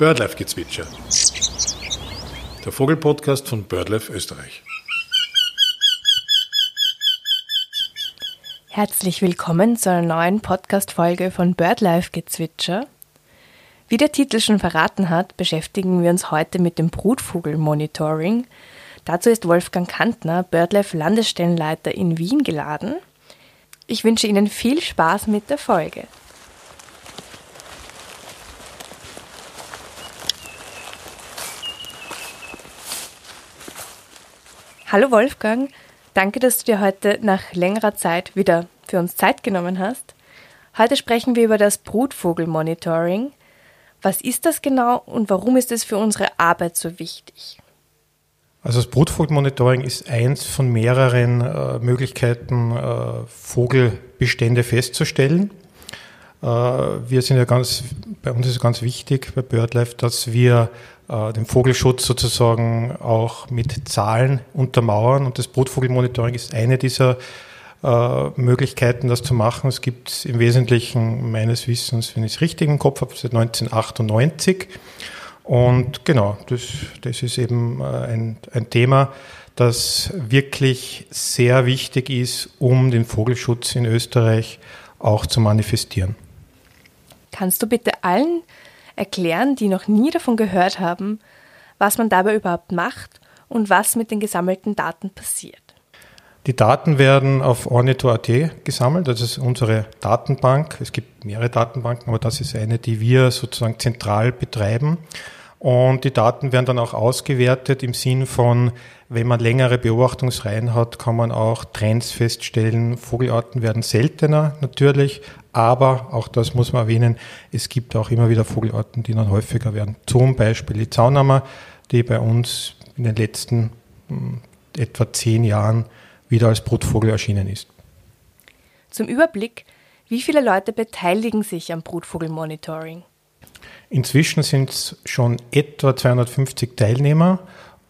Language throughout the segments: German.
Birdlife-Gezwitscher. Der Vogelpodcast von BirdLife Österreich. Herzlich willkommen zu einer neuen Podcast-Folge von BirdLife-Gezwitscher. Wie der Titel schon verraten hat, beschäftigen wir uns heute mit dem Brutvogelmonitoring. Dazu ist Wolfgang Kantner, BirdLife Landesstellenleiter in Wien, geladen. Ich wünsche Ihnen viel Spaß mit der Folge. Hallo Wolfgang, danke, dass du dir heute nach längerer Zeit wieder für uns Zeit genommen hast. Heute sprechen wir über das Brutvogelmonitoring. Was ist das genau und warum ist es für unsere Arbeit so wichtig? Also das Brutvogelmonitoring ist eins von mehreren äh, Möglichkeiten, äh, Vogelbestände festzustellen. Äh, wir sind ja ganz, bei uns ist es ganz wichtig bei BirdLife, dass wir äh, den Vogelschutz sozusagen auch mit Zahlen untermauern. Und das Brutvogelmonitoring ist eine dieser äh, Möglichkeiten, das zu machen. Es gibt im Wesentlichen meines Wissens, wenn ich es richtig im Kopf habe, seit 1998. Und genau, das, das ist eben ein, ein Thema, das wirklich sehr wichtig ist, um den Vogelschutz in Österreich auch zu manifestieren. Kannst du bitte allen erklären, die noch nie davon gehört haben, was man dabei überhaupt macht und was mit den gesammelten Daten passiert. Die Daten werden auf Ornito.at gesammelt, das ist unsere Datenbank. Es gibt mehrere Datenbanken, aber das ist eine, die wir sozusagen zentral betreiben. Und die Daten werden dann auch ausgewertet im Sinn von, wenn man längere Beobachtungsreihen hat, kann man auch Trends feststellen. Vogelarten werden seltener natürlich, aber auch das muss man erwähnen, es gibt auch immer wieder Vogelarten, die dann häufiger werden. Zum Beispiel die Zaunhammer, die bei uns in den letzten hm, etwa zehn Jahren wieder als Brutvogel erschienen ist. Zum Überblick, wie viele Leute beteiligen sich am Brutvogelmonitoring? Inzwischen sind es schon etwa 250 Teilnehmer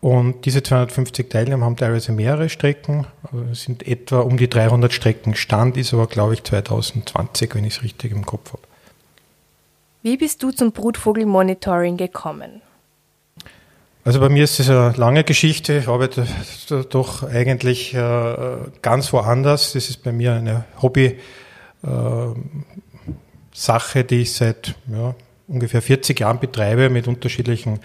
und diese 250 Teilnehmer haben teilweise mehrere Strecken. Also es sind etwa um die 300 Strecken. Stand ist aber, glaube ich, 2020, wenn ich es richtig im Kopf habe. Wie bist du zum Brutvogelmonitoring gekommen? Also bei mir ist es eine lange Geschichte. Ich arbeite doch eigentlich äh, ganz woanders. Das ist bei mir eine Hobby-Sache, äh, die ich seit ja, ungefähr 40 Jahren betreibe mit unterschiedlichen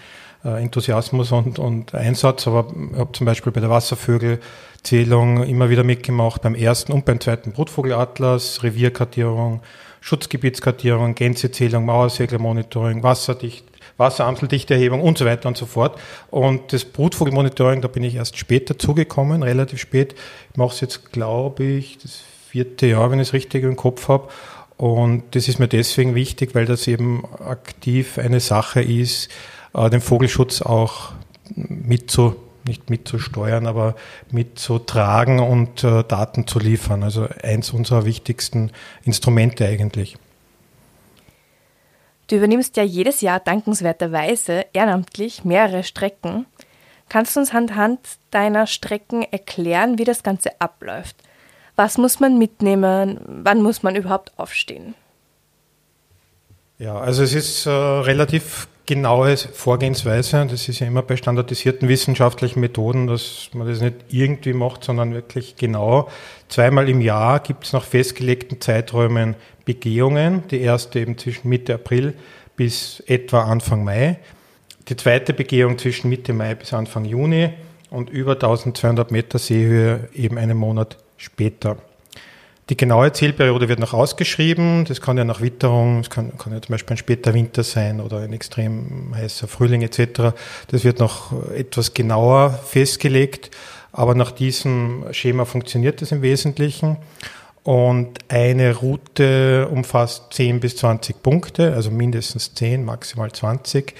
Enthusiasmus und, und Einsatz, aber ich habe zum Beispiel bei der Wasservögelzählung immer wieder mitgemacht, beim ersten und beim zweiten Brutvogelatlas, Revierkartierung, Schutzgebietskartierung, Gänsezählung, Mauerseglermonitoring, Wasserdicht, Wasseramseldichteerhebung und so weiter und so fort. Und das Brutvogelmonitoring, da bin ich erst später zugekommen, relativ spät. Ich mache es jetzt, glaube ich, das vierte Jahr, wenn ich es richtig im Kopf habe. Und das ist mir deswegen wichtig, weil das eben aktiv eine Sache ist, äh, den Vogelschutz auch mitzu, nicht mitzusteuern, aber mitzutragen und äh, Daten zu liefern. Also eins unserer wichtigsten Instrumente eigentlich. Du übernimmst ja jedes Jahr dankenswerterweise ehrenamtlich mehrere Strecken. Kannst du uns anhand deiner Strecken erklären, wie das Ganze abläuft? Was muss man mitnehmen? Wann muss man überhaupt aufstehen? Ja, also es ist äh, relativ genaue Vorgehensweise. Das ist ja immer bei standardisierten wissenschaftlichen Methoden, dass man das nicht irgendwie macht, sondern wirklich genau. Zweimal im Jahr gibt es nach festgelegten Zeiträumen Begehungen. Die erste eben zwischen Mitte April bis etwa Anfang Mai. Die zweite Begehung zwischen Mitte Mai bis Anfang Juni und über 1200 Meter Seehöhe eben einen Monat später. Die genaue Zielperiode wird noch ausgeschrieben. Das kann ja nach Witterung, das kann, kann ja zum Beispiel ein später Winter sein oder ein extrem heißer Frühling etc. Das wird noch etwas genauer festgelegt. Aber nach diesem Schema funktioniert das im Wesentlichen. Und eine Route umfasst 10 bis 20 Punkte, also mindestens 10, maximal 20.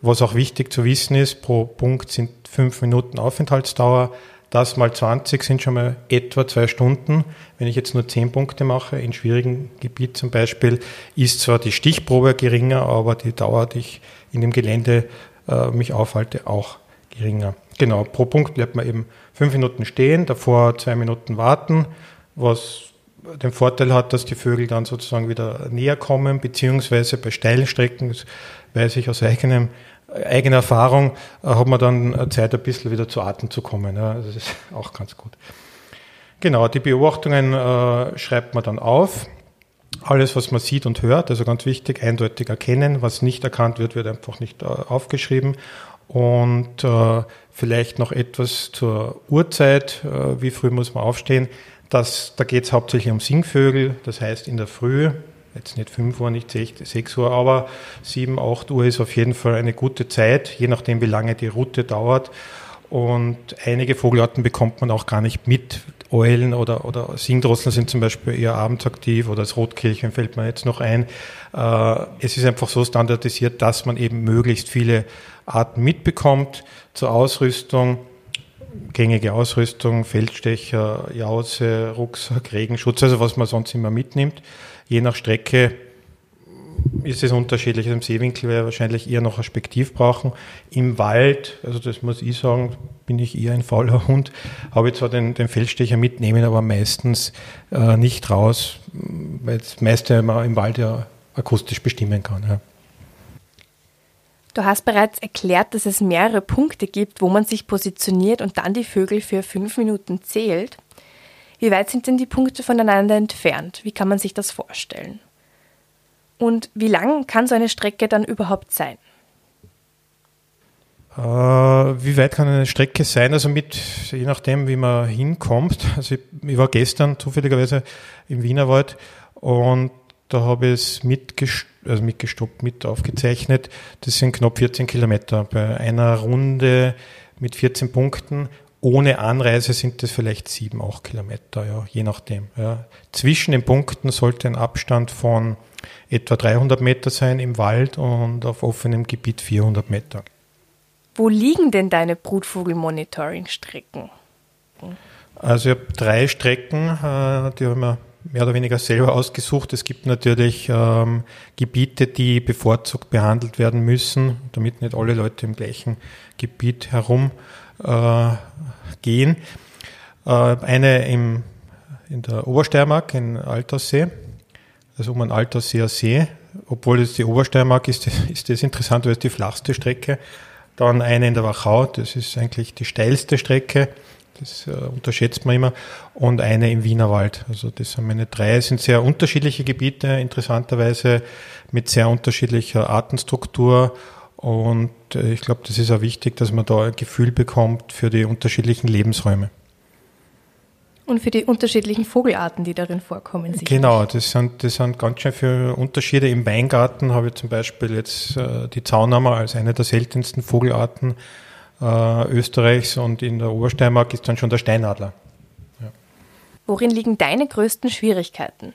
Was auch wichtig zu wissen ist, pro Punkt sind fünf Minuten Aufenthaltsdauer. Das mal 20 sind schon mal etwa zwei Stunden. Wenn ich jetzt nur 10 Punkte mache, in schwierigen Gebiet zum Beispiel, ist zwar die Stichprobe geringer, aber die Dauer, die ich in dem Gelände äh, mich aufhalte, auch geringer. Genau, pro Punkt bleibt man eben fünf Minuten stehen, davor zwei Minuten warten, was den Vorteil hat, dass die Vögel dann sozusagen wieder näher kommen, beziehungsweise bei steilen Strecken, das weiß ich aus eigenem, eigener Erfahrung, äh, hat man dann Zeit, ein bisschen wieder zu Atem zu kommen. Das ist auch ganz gut. Genau, die Beobachtungen äh, schreibt man dann auf. Alles, was man sieht und hört, also ganz wichtig, eindeutig erkennen. Was nicht erkannt wird, wird einfach nicht äh, aufgeschrieben. Und äh, vielleicht noch etwas zur Uhrzeit, äh, wie früh muss man aufstehen. Das, da geht es hauptsächlich um Singvögel, das heißt in der Früh, jetzt nicht 5 Uhr, nicht 6 Uhr, aber 7, 8 Uhr ist auf jeden Fall eine gute Zeit, je nachdem, wie lange die Route dauert. Und einige Vogelarten bekommt man auch gar nicht mit. Eulen oder, oder Singdrosseln sind zum Beispiel eher abends aktiv oder das Rotkehlchen fällt mir jetzt noch ein. Äh, es ist einfach so standardisiert, dass man eben möglichst viele Arten mitbekommt zur Ausrüstung gängige Ausrüstung, Feldstecher, Jause, Rucksack, Regenschutz, also was man sonst immer mitnimmt. Je nach Strecke ist es unterschiedlich. Im Seewinkel wäre wahrscheinlich eher noch ein Spektiv brauchen. Im Wald, also das muss ich sagen, bin ich eher ein fauler Hund, habe ich zwar den, den Feldstecher mitnehmen, aber meistens äh, nicht raus, weil das meiste man im Wald ja akustisch bestimmen kann. Ja. Du hast bereits erklärt, dass es mehrere Punkte gibt, wo man sich positioniert und dann die Vögel für fünf Minuten zählt. Wie weit sind denn die Punkte voneinander entfernt? Wie kann man sich das vorstellen? Und wie lang kann so eine Strecke dann überhaupt sein? Äh, wie weit kann eine Strecke sein? Also mit, je nachdem, wie man hinkommt. Also ich, ich war gestern zufälligerweise im Wienerwald und da habe ich es mitgestoppt, also mitgestoppt, mit aufgezeichnet. Das sind knapp 14 Kilometer. Bei einer Runde mit 14 Punkten ohne Anreise sind das vielleicht 7, 8 Kilometer, ja, je nachdem. Ja. Zwischen den Punkten sollte ein Abstand von etwa 300 Meter sein im Wald und auf offenem Gebiet 400 Meter. Wo liegen denn deine Brutvogel-Monitoring-Strecken? Also ich habe drei Strecken, äh, die haben wir mehr oder weniger selber ausgesucht. Es gibt natürlich ähm, Gebiete, die bevorzugt behandelt werden müssen, damit nicht alle Leute im gleichen Gebiet herumgehen. Äh, äh, eine im, in der Obersteiermark in Alterssee, also um einen Altersseer See. Obwohl es die Obersteiermark ist, ist das interessant, weil es die flachste Strecke. Dann eine in der Wachau, das ist eigentlich die steilste Strecke das äh, unterschätzt man immer. Und eine im Wienerwald. Also das sind meine drei. Es sind sehr unterschiedliche Gebiete, interessanterweise mit sehr unterschiedlicher Artenstruktur. Und äh, ich glaube, das ist auch wichtig, dass man da ein Gefühl bekommt für die unterschiedlichen Lebensräume. Und für die unterschiedlichen Vogelarten, die darin vorkommen. Sicherlich. Genau, das sind, das sind ganz schön viele Unterschiede. Im Weingarten habe ich zum Beispiel jetzt äh, die Zaunhammer als eine der seltensten Vogelarten äh, Österreichs und in der Obersteiermark ist dann schon der Steinadler. Ja. Worin liegen deine größten Schwierigkeiten?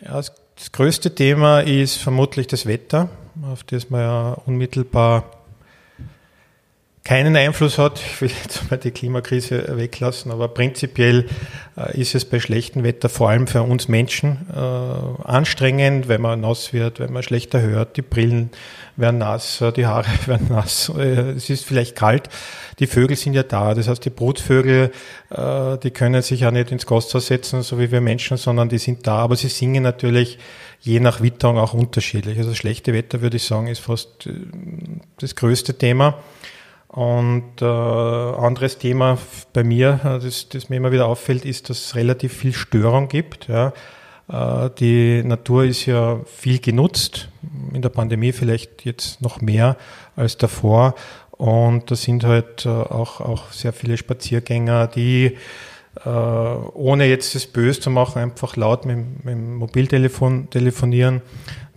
Ja, das, das größte Thema ist vermutlich das Wetter, auf das man ja unmittelbar keinen Einfluss hat. Ich will jetzt mal die Klimakrise weglassen, aber prinzipiell äh, ist es bei schlechtem Wetter vor allem für uns Menschen äh, anstrengend, wenn man nass wird, wenn man schlechter hört, die Brillen werden nass, die Haare werden nass, äh, es ist vielleicht kalt. Die Vögel sind ja da, das heißt die Brutvögel, die können sich ja nicht ins Gasthaus setzen, so wie wir Menschen, sondern die sind da, aber sie singen natürlich je nach Witterung auch unterschiedlich. Also schlechte Wetter, würde ich sagen, ist fast das größte Thema. Und äh, anderes Thema bei mir, äh, das, das mir immer wieder auffällt, ist, dass es relativ viel Störung gibt. Ja. Äh, die Natur ist ja viel genutzt, in der Pandemie vielleicht jetzt noch mehr als davor. Und da sind halt äh, auch, auch sehr viele Spaziergänger, die äh, ohne jetzt das böse zu machen, einfach laut mit, mit dem Mobiltelefon telefonieren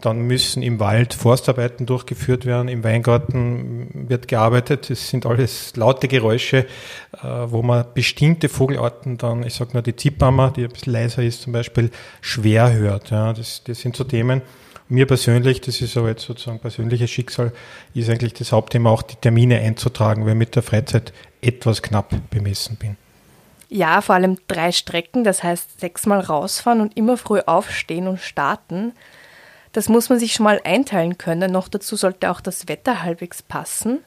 dann müssen im Wald Forstarbeiten durchgeführt werden, im Weingarten wird gearbeitet. Es sind alles laute Geräusche, äh, wo man bestimmte Vogelarten dann, ich sage nur die Zippammer, die ein bisschen leiser ist zum Beispiel, schwer hört. Ja, das, das sind so Themen. Mir persönlich, das ist aber jetzt sozusagen persönliches Schicksal, ist eigentlich das Hauptthema auch die Termine einzutragen, weil ich mit der Freizeit etwas knapp bemessen bin. Ja, vor allem drei Strecken, das heißt sechsmal rausfahren und immer früh aufstehen und starten. Das muss man sich schon mal einteilen können. Noch dazu sollte auch das Wetter halbwegs passen.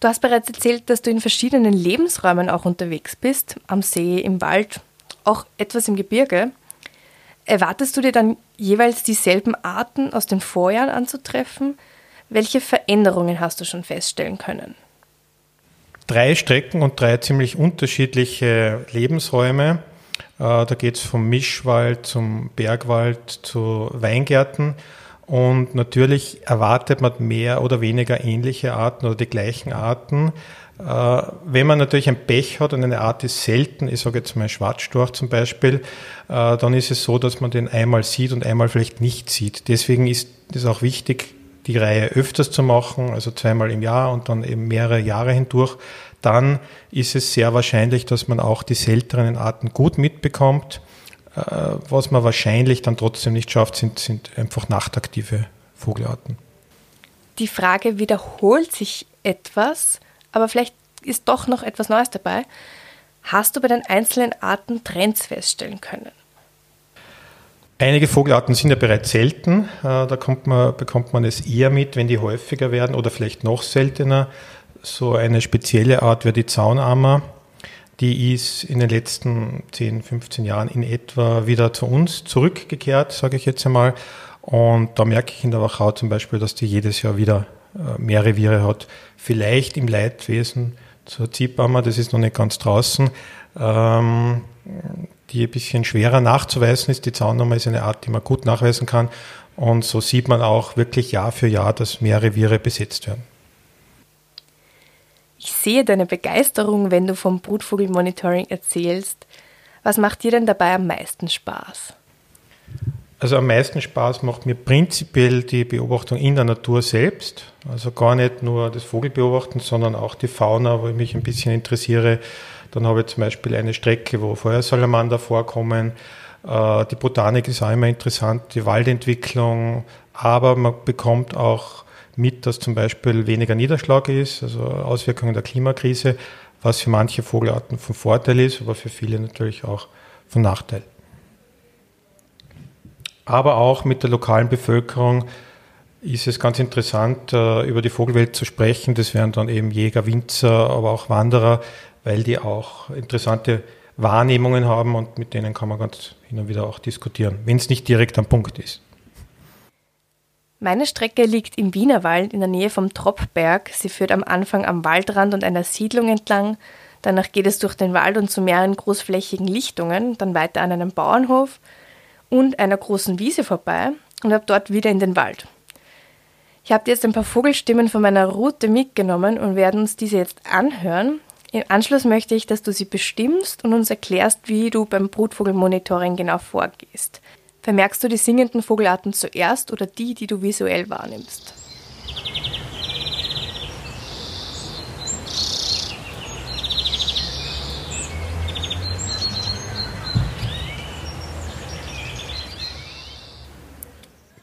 Du hast bereits erzählt, dass du in verschiedenen Lebensräumen auch unterwegs bist, am See, im Wald, auch etwas im Gebirge. Erwartest du dir dann jeweils dieselben Arten aus den Vorjahren anzutreffen? Welche Veränderungen hast du schon feststellen können? Drei Strecken und drei ziemlich unterschiedliche Lebensräume. Äh, da geht es vom Mischwald zum Bergwald zu Weingärten. Und natürlich erwartet man mehr oder weniger ähnliche Arten oder die gleichen Arten. Äh, wenn man natürlich ein Pech hat und eine Art ist selten, ich sage jetzt mal Schwarzstorch zum Beispiel, äh, dann ist es so, dass man den einmal sieht und einmal vielleicht nicht sieht. Deswegen ist es auch wichtig, die Reihe öfters zu machen, also zweimal im Jahr und dann eben mehrere Jahre hindurch. Dann ist es sehr wahrscheinlich, dass man auch die seltenen Arten gut mitbekommt. Äh, was man wahrscheinlich dann trotzdem nicht schafft, sind, sind einfach nachtaktive Vogelarten. Die Frage, wiederholt sich etwas, aber vielleicht ist doch noch etwas Neues dabei. Hast du bei den einzelnen Arten Trends feststellen können? Einige Vogelarten sind ja bereits selten. Äh, da man, bekommt man es eher mit, wenn die häufiger werden oder vielleicht noch seltener. So eine spezielle Art wäre die Zaunammer. Die ist in den letzten 10, 15 Jahren in etwa wieder zu uns zurückgekehrt, sage ich jetzt einmal. Und da merke ich in der Wachau zum Beispiel, dass die jedes Jahr wieder äh, mehr Reviere hat. Vielleicht im Leitwesen zur Ziehbammer, das ist noch nicht ganz draußen, ähm, die ein bisschen schwerer nachzuweisen ist. Die Zaunnummer ist eine Art, die man gut nachweisen kann. Und so sieht man auch wirklich Jahr für Jahr, dass mehr Reviere besetzt werden. Ich sehe deine Begeisterung, wenn du vom Brutvogelmonitoring erzählst. Was macht dir denn dabei am meisten Spaß? Also am meisten Spaß macht mir prinzipiell die Beobachtung in der Natur selbst. Also gar nicht nur das Vogelbeobachten, sondern auch die Fauna, wo ich mich ein bisschen interessiere. Dann habe ich zum Beispiel eine Strecke, wo Feuersalamander vorkommen. Äh, die Botanik ist auch immer interessant, die Waldentwicklung. Aber man bekommt auch mit, dass zum Beispiel weniger Niederschlag ist, also Auswirkungen der Klimakrise, was für manche Vogelarten von Vorteil ist, aber für viele natürlich auch von Nachteil. Aber auch mit der lokalen Bevölkerung ist es ganz interessant, äh, über die Vogelwelt zu sprechen. Das wären dann eben Jäger, Winzer, aber auch Wanderer, weil die auch interessante Wahrnehmungen haben und mit denen kann man ganz hin und wieder auch diskutieren, wenn es nicht direkt am Punkt ist. Meine Strecke liegt im Wienerwald in der Nähe vom Troppberg. Sie führt am Anfang am Waldrand und einer Siedlung entlang. Danach geht es durch den Wald und zu mehreren großflächigen Lichtungen, dann weiter an einem Bauernhof und einer großen Wiese vorbei und habe dort wieder in den Wald. Ich habe jetzt ein paar Vogelstimmen von meiner Route mitgenommen und werden uns diese jetzt anhören. Im Anschluss möchte ich, dass du sie bestimmst und uns erklärst, wie du beim Brutvogelmonitoring genau vorgehst. Vermerkst du die singenden Vogelarten zuerst oder die, die du visuell wahrnimmst?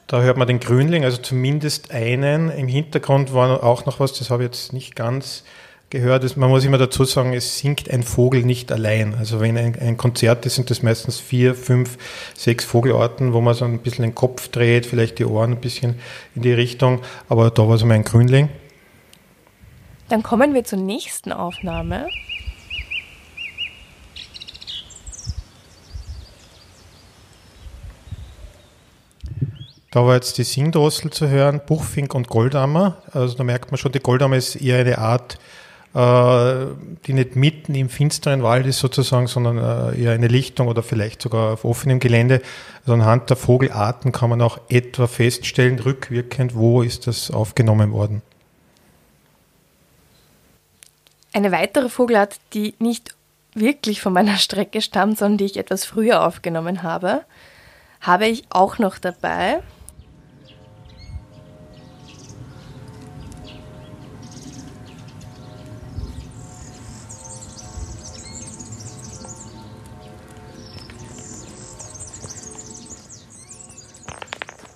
Da hört man den Grünling, also zumindest einen. Im Hintergrund war auch noch was, das habe ich jetzt nicht ganz gehört. Man muss immer dazu sagen, es singt ein Vogel nicht allein. Also wenn ein, ein Konzert ist, sind das meistens vier, fünf, sechs Vogelarten, wo man so ein bisschen den Kopf dreht, vielleicht die Ohren ein bisschen in die Richtung. Aber da war es mal ein Grünling. Dann kommen wir zur nächsten Aufnahme. Da war jetzt die Singdrossel zu hören, Buchfink und Goldammer. Also da merkt man schon, die Goldammer ist eher eine Art, die nicht mitten im finsteren Wald ist sozusagen, sondern äh, eher eine Lichtung oder vielleicht sogar auf offenem Gelände. Also anhand der Vogelarten kann man auch etwa feststellen, rückwirkend, wo ist das aufgenommen worden. Eine weitere Vogelart, die nicht wirklich von meiner Strecke stammt, sondern die ich etwas früher aufgenommen habe, habe ich auch noch dabei.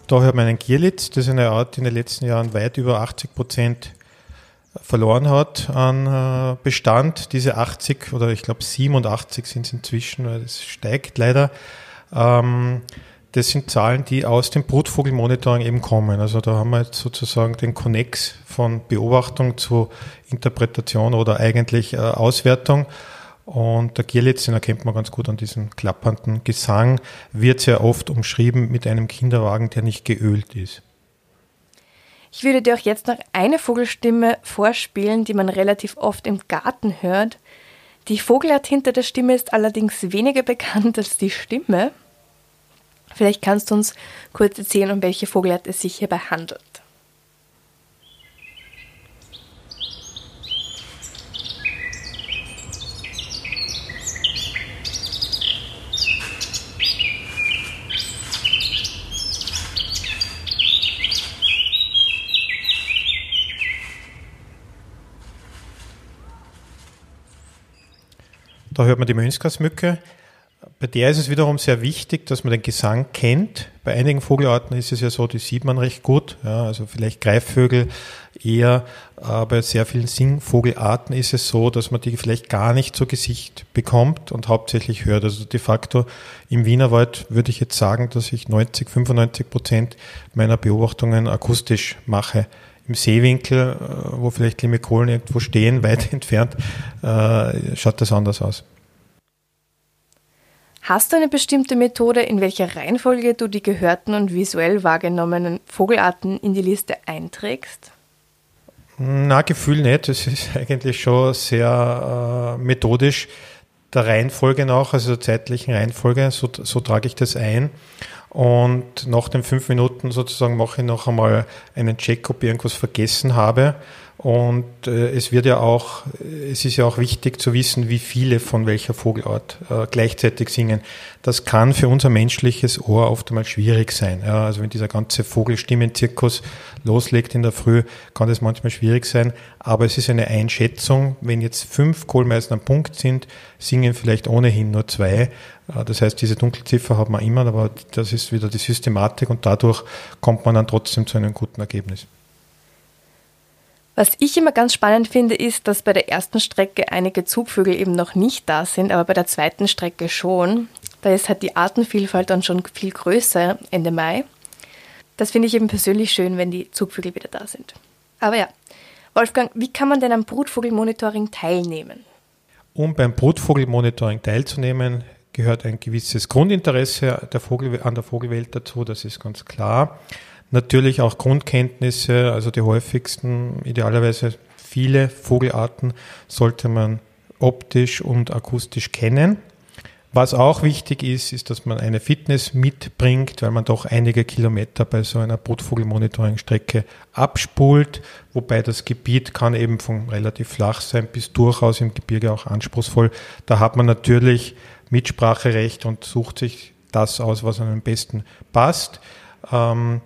Da hört man einen Gierlitz, das ist eine Art, die in den letzten Jahren weit über 80 Prozent verloren hat an äh, Bestand. Diese 80 oder ich glaube 87 sind es inzwischen, weil das steigt leider. Ähm, das sind Zahlen, die aus dem Brutvogelmonitoring eben kommen. Also da haben wir jetzt sozusagen den Connex von Beobachtung zu Interpretation oder eigentlich äh, Auswertung. Und der Gierlitz, den erkennt man ganz gut an diesem klappernden Gesang, wird sehr oft umschrieben mit einem Kinderwagen, der nicht geölt ist. Ich würde dir auch jetzt noch eine Vogelstimme vorspielen, die man relativ oft im Garten hört. Die Vogelart hinter der Stimme ist allerdings weniger bekannt als die Stimme. Vielleicht kannst du uns kurz erzählen, um welche Vogelart es sich hierbei handelt. Da hört man die Mönchsgrasmücke. Bei der ist es wiederum sehr wichtig, dass man den Gesang kennt. Bei einigen Vogelarten ist es ja so, die sieht man recht gut. Ja, also vielleicht Greifvögel eher. Aber bei sehr vielen Singvogelarten ist es so, dass man die vielleicht gar nicht zu Gesicht bekommt und hauptsächlich hört. Also de facto im Wienerwald würde ich jetzt sagen, dass ich 90, 95 Prozent meiner Beobachtungen akustisch mache im Seewinkel, äh, wo vielleicht Limikolen irgendwo stehen, weit entfernt, äh, schaut das anders aus. Hast du eine bestimmte Methode, in welcher Reihenfolge du die gehörten und visuell wahrgenommenen Vogelarten in die Liste einträgst? Na, Gefühl nicht. Das ist eigentlich schon sehr äh, methodisch der Reihenfolge nach, also der zeitlichen Reihenfolge. So, so trage ich das ein. Und nach den fünf Minuten sozusagen mache ich noch einmal einen Check, ob ich irgendwas vergessen habe. Und äh, es wird ja auch, es ist ja auch wichtig zu wissen, wie viele von welcher Vogelart äh, gleichzeitig singen. Das kann für unser menschliches Ohr oft einmal schwierig sein. Ja, also wenn dieser ganze Vogelstimmenzirkus loslegt in der Früh, kann das manchmal schwierig sein. Aber es ist eine Einschätzung. Wenn jetzt fünf Kohlmeisen am Punkt sind, singen vielleicht ohnehin nur zwei. Äh, das heißt, diese Dunkelziffer hat man immer, aber das ist wieder die Systematik und dadurch kommt man dann trotzdem zu einem guten Ergebnis. Was ich immer ganz spannend finde, ist, dass bei der ersten Strecke einige Zugvögel eben noch nicht da sind, aber bei der zweiten Strecke schon. Da ist halt die Artenvielfalt dann schon viel größer Ende Mai. Das finde ich eben persönlich schön, wenn die Zugvögel wieder da sind. Aber ja, Wolfgang, wie kann man denn am Brutvogelmonitoring teilnehmen? Um beim Brutvogelmonitoring teilzunehmen, gehört ein gewisses Grundinteresse der Vogel, an der Vogelwelt dazu, das ist ganz klar. Natürlich auch Grundkenntnisse, also die häufigsten, idealerweise viele Vogelarten sollte man optisch und akustisch kennen. Was auch wichtig ist, ist, dass man eine Fitness mitbringt, weil man doch einige Kilometer bei so einer Brutvogelmonitoring-Strecke abspult, wobei das Gebiet kann eben von relativ flach sein bis durchaus im Gebirge auch anspruchsvoll. Da hat man natürlich Mitspracherecht und sucht sich das aus, was einem am besten passt. Ähm,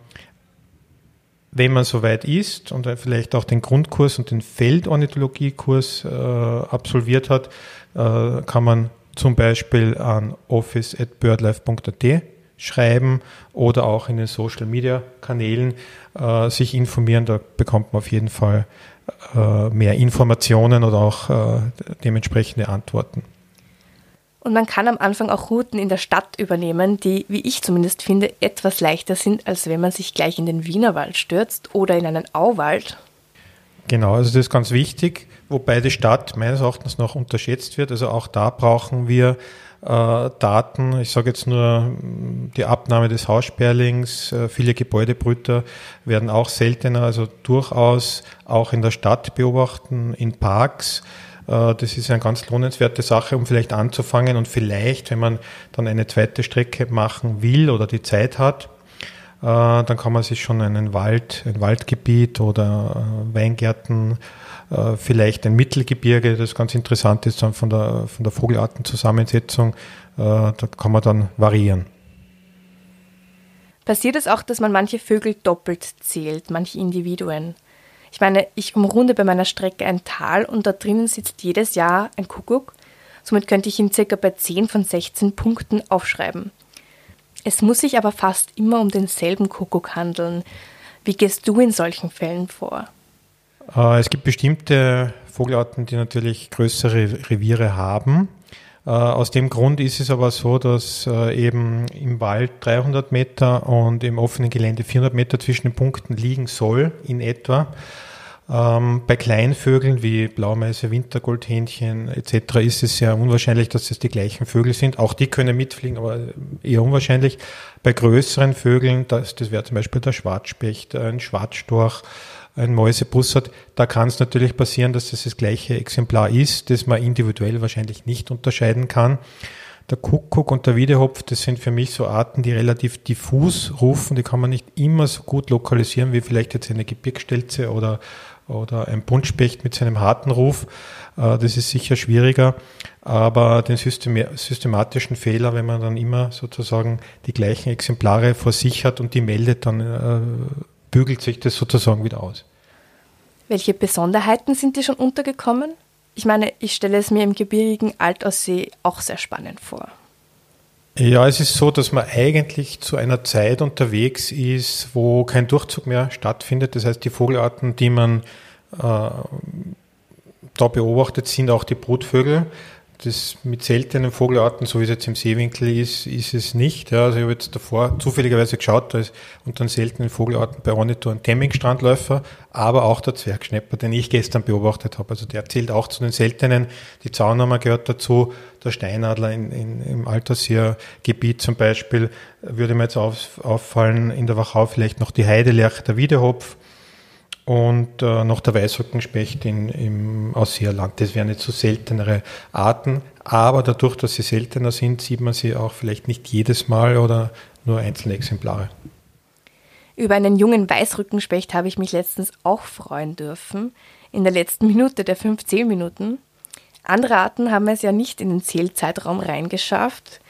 wenn man soweit ist und vielleicht auch den Grundkurs und den Feldornithologiekurs äh, absolviert hat, äh, kann man zum Beispiel an office@birdlife.at schreiben oder auch in den Social Media Kanälen äh, sich informieren. Da bekommt man auf jeden Fall äh, mehr Informationen oder auch äh, dementsprechende Antworten. Und man kann am Anfang auch Routen in der Stadt übernehmen, die, wie ich zumindest finde, etwas leichter sind, als wenn man sich gleich in den Wienerwald stürzt oder in einen Auwald. Genau, also das ist ganz wichtig, wobei die Stadt meines Erachtens noch unterschätzt wird. Also auch da brauchen wir äh, Daten. Ich sage jetzt nur mm, die Abnahme des Haussperlings. Äh, viele Gebäudebrüter werden auch seltener, also durchaus auch in der Stadt beobachten, in Parks. Äh, das ist eine ganz lohnenswerte Sache, um vielleicht anzufangen und vielleicht, wenn man dann eine zweite Strecke machen will oder die Zeit hat, äh, dann kann man sich schon einen Wald, ein Waldgebiet oder äh, Weingärten, vielleicht ein Mittelgebirge, das ganz interessant ist dann von der, von der Vogelartenzusammensetzung, da kann man dann variieren. Passiert es auch, dass man manche Vögel doppelt zählt, manche Individuen? Ich meine, ich umrunde bei meiner Strecke ein Tal und da drinnen sitzt jedes Jahr ein Kuckuck. Somit könnte ich ihn circa bei 10 von 16 Punkten aufschreiben. Es muss sich aber fast immer um denselben Kuckuck handeln. Wie gehst du in solchen Fällen vor? Äh, es gibt bestimmte Vogelarten, die natürlich größere Reviere haben. Äh, aus dem Grund ist es aber so, dass äh, eben im Wald 300 Meter und im offenen Gelände 400 Meter zwischen den Punkten liegen soll, in etwa. Ähm, bei Kleinvögeln wie Blaumeise, Wintergoldhähnchen etc. ist es sehr unwahrscheinlich, dass es die gleichen Vögel sind. Auch die können mitfliegen, aber eher unwahrscheinlich. Bei größeren Vögeln, das, das wäre zum Beispiel der Schwarzspecht, ein Schwarzstorch, ein Mäusebussard, da kann es natürlich passieren, dass das das gleiche Exemplar ist, das man individuell wahrscheinlich nicht unterscheiden kann. Der Kuckuck und der Wiedehopf, das sind für mich so Arten, die relativ diffus rufen. Die kann man nicht immer so gut lokalisieren wie vielleicht jetzt eine Gebirgsstelze oder, oder ein Buntspecht mit seinem harten Ruf. Äh, das ist sicher schwieriger. Aber den systematischen Fehler, wenn man dann immer sozusagen die gleichen Exemplare vor sich hat und die meldet, dann äh, bügelt sich das sozusagen wieder aus. Welche Besonderheiten sind dir schon untergekommen? Ich meine, ich stelle es mir im gebirgigen Altaussee auch sehr spannend vor. Ja, es ist so, dass man eigentlich zu einer Zeit unterwegs ist, wo kein Durchzug mehr stattfindet. Das heißt, die Vogelarten, die man äh, da beobachtet, sind auch die Brutvögel das mit seltenen Vogelarten, so wie es jetzt im Seewinkel ist, ist es nicht. Ja, also ich habe jetzt davor zufälligerweise geschaut, da ist unter den seltenen Vogelarten bei Ornithor ein Temming-Strandläufer, aber auch der Zwergschnepper, den ich gestern beobachtet habe. Also der zählt auch zu den seltenen. Die Zaunhammer gehört dazu, der Steinadler in, in, im Altersjahrgebiet zum Beispiel, würde mir jetzt auf, auffallen, in der Wachau vielleicht noch die Heidelerche, der Wiedehopf, und äh, noch der Weißrückenspecht in, im Ausseerland. Das wären jetzt so seltenere Arten, aber dadurch, dass sie seltener sind, sieht man sie auch vielleicht nicht jedes Mal oder nur einzelne Exemplare. Über einen jungen Weißrückenspecht habe ich mich letztens auch freuen dürfen, in der letzten Minute der 15 Minuten. Andere Arten haben es ja nicht in den Zählzeitraum reingeschafft.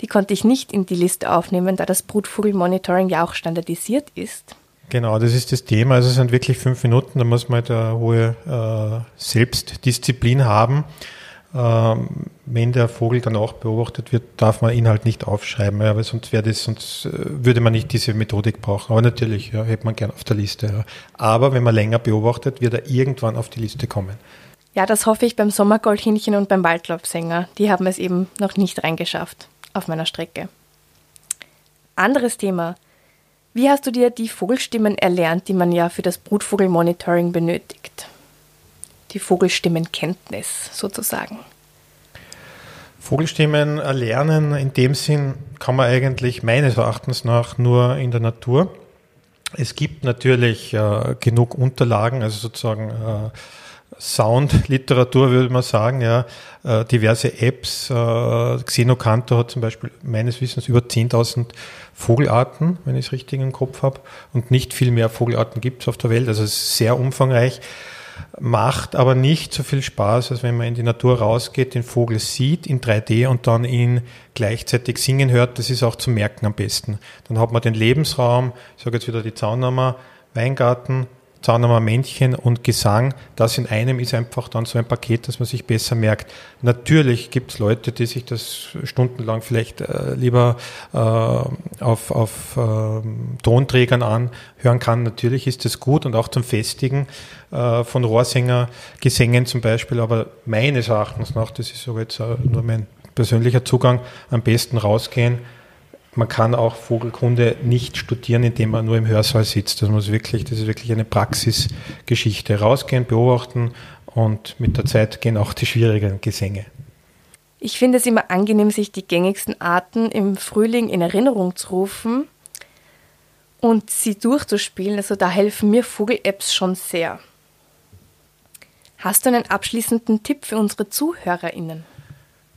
Die konnte ich nicht in die Liste aufnehmen, da das Brutvogelmonitoring ja auch standardisiert ist. Genau, das ist das Thema. Also es sind wirklich fünf Minuten, da muss man halt eine hohe äh, Selbstdisziplin haben. Ähm, wenn der Vogel dann auch beobachtet wird, darf man ihn halt nicht aufschreiben, ja, weil sonst wäre das, sonst äh, würde man nicht diese Methodik brauchen. Aber natürlich, ja, hätte man gern auf der Liste. Ja. Aber wenn man länger beobachtet, wird er irgendwann auf die Liste kommen. Ja, das hoffe ich beim Sommergoldhähnchen und beim Waldlaubsänger. Die haben es eben noch nicht reingeschafft auf meiner Strecke. Anderes Thema. Wie hast du dir die Vogelstimmen erlernt, die man ja für das Brutvogelmonitoring benötigt? Die Vogelstimmenkenntnis sozusagen. Vogelstimmen erlernen in dem Sinn kann man eigentlich meines Erachtens nach nur in der Natur. Es gibt natürlich äh, genug Unterlagen, also sozusagen äh, Soundliteratur würde man sagen, ja, äh, diverse Apps. Äh, Xenocanto hat zum Beispiel meines Wissens über 10.000 Vogelarten, wenn ich es richtig im Kopf habe. Und nicht viel mehr Vogelarten gibt es auf der Welt. Also es ist sehr umfangreich. Macht aber nicht so viel Spaß, als wenn man in die Natur rausgeht, den Vogel sieht in 3D und dann ihn gleichzeitig singen hört. Das ist auch zu merken am besten. Dann hat man den Lebensraum, ich sage jetzt wieder die Zaunhammer, Weingarten, Zahnammer Männchen und Gesang, das in einem ist einfach dann so ein Paket, dass man sich besser merkt. Natürlich gibt es Leute, die sich das stundenlang vielleicht äh, lieber äh, auf, auf äh, Tonträgern anhören kann. Natürlich ist das gut und auch zum Festigen äh, von Rohrsänger, Gesängen zum Beispiel, aber meines Erachtens nach, das ist so jetzt äh, nur mein persönlicher Zugang, am besten rausgehen, man kann auch Vogelkunde nicht studieren, indem man nur im Hörsaal sitzt. Das muss wirklich, das ist wirklich eine Praxisgeschichte. Rausgehen, beobachten und mit der Zeit gehen auch die schwierigen Gesänge. Ich finde es immer angenehm, sich die gängigsten Arten im Frühling in Erinnerung zu rufen und sie durchzuspielen. Also da helfen mir Vogel-Apps schon sehr. Hast du einen abschließenden Tipp für unsere ZuhörerInnen?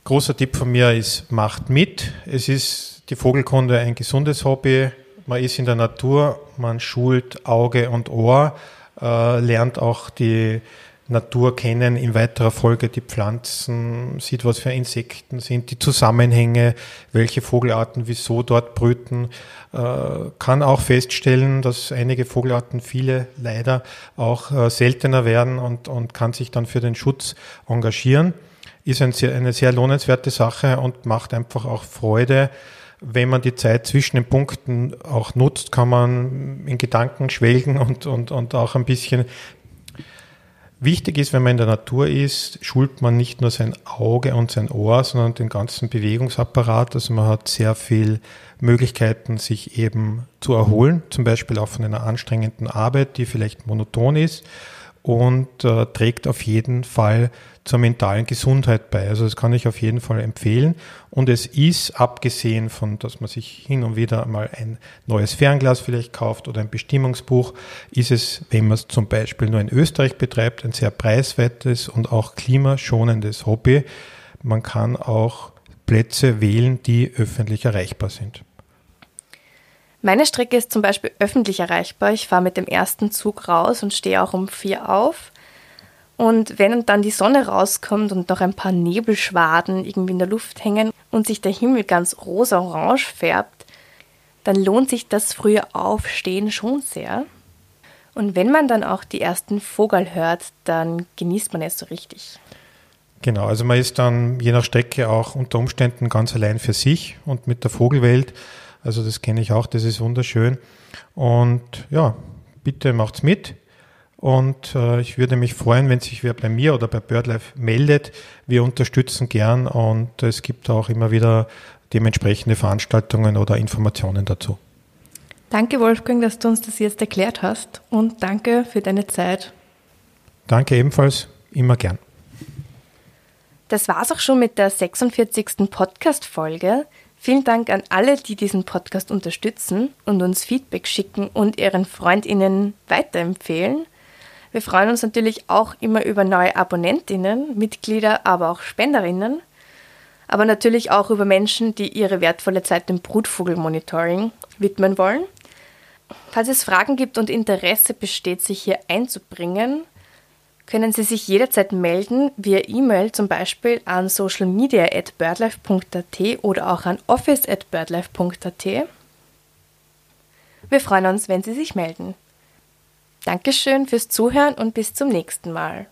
Großer Tipp von mir ist, macht mit. Es ist die Vogelkunde ein gesundes Hobby. Man ist in der Natur, man schult Auge und Ohr, äh, lernt auch die Natur kennen, in weiterer Folge die Pflanzen, sieht, was für Insekten sind, die Zusammenhänge, welche Vogelarten wieso dort brüten, äh, kann auch feststellen, dass einige Vogelarten, viele leider auch äh, seltener werden und, und kann sich dann für den Schutz engagieren. Ist ein sehr, eine sehr lohnenswerte Sache und macht einfach auch Freude, wenn man die Zeit zwischen den Punkten auch nutzt, kann man in Gedanken schwelgen und, und, und auch ein bisschen Wichtig ist, wenn man in der Natur ist, schult man nicht nur sein Auge und sein Ohr, sondern den ganzen Bewegungsapparat. Also man hat sehr viel Möglichkeiten, sich eben zu erholen, zum Beispiel auch von einer anstrengenden Arbeit, die vielleicht monoton ist und äh, trägt auf jeden Fall zur mentalen Gesundheit bei. Also das kann ich auf jeden Fall empfehlen. Und es ist, abgesehen von, dass man sich hin und wieder mal ein neues Fernglas vielleicht kauft oder ein Bestimmungsbuch, ist es, wenn man es zum Beispiel nur in Österreich betreibt, ein sehr preiswertes und auch klimaschonendes Hobby. Man kann auch Plätze wählen, die öffentlich erreichbar sind. Meine Strecke ist zum Beispiel öffentlich erreichbar. Ich fahre mit dem ersten Zug raus und stehe auch um vier auf. Und wenn dann die Sonne rauskommt und noch ein paar Nebelschwaden irgendwie in der Luft hängen und sich der Himmel ganz rosa-orange färbt, dann lohnt sich das frühe Aufstehen schon sehr. Und wenn man dann auch die ersten Vogel hört, dann genießt man es so richtig. Genau, also man ist dann je nach Strecke auch unter Umständen ganz allein für sich und mit der Vogelwelt. Also das kenne ich auch, das ist wunderschön. Und ja, bitte macht's mit. Und äh, ich würde mich freuen, wenn sich wer bei mir oder bei BirdLife meldet. Wir unterstützen gern und es gibt auch immer wieder dementsprechende Veranstaltungen oder Informationen dazu. Danke, Wolfgang, dass du uns das jetzt erklärt hast und danke für deine Zeit. Danke ebenfalls, immer gern. Das war's auch schon mit der 46. Podcast-Folge. Vielen Dank an alle, die diesen Podcast unterstützen und uns Feedback schicken und ihren FreundInnen weiterempfehlen. Wir freuen uns natürlich auch immer über neue Abonnentinnen, Mitglieder, aber auch Spenderinnen. Aber natürlich auch über Menschen, die ihre wertvolle Zeit dem Brutvogelmonitoring widmen wollen. Falls es Fragen gibt und Interesse besteht, sich hier einzubringen, können Sie sich jederzeit melden, via E-Mail zum Beispiel an socialmedia.birdlife.at oder auch an office.birdlife.at. Wir freuen uns, wenn Sie sich melden. Dankeschön fürs Zuhören und bis zum nächsten Mal.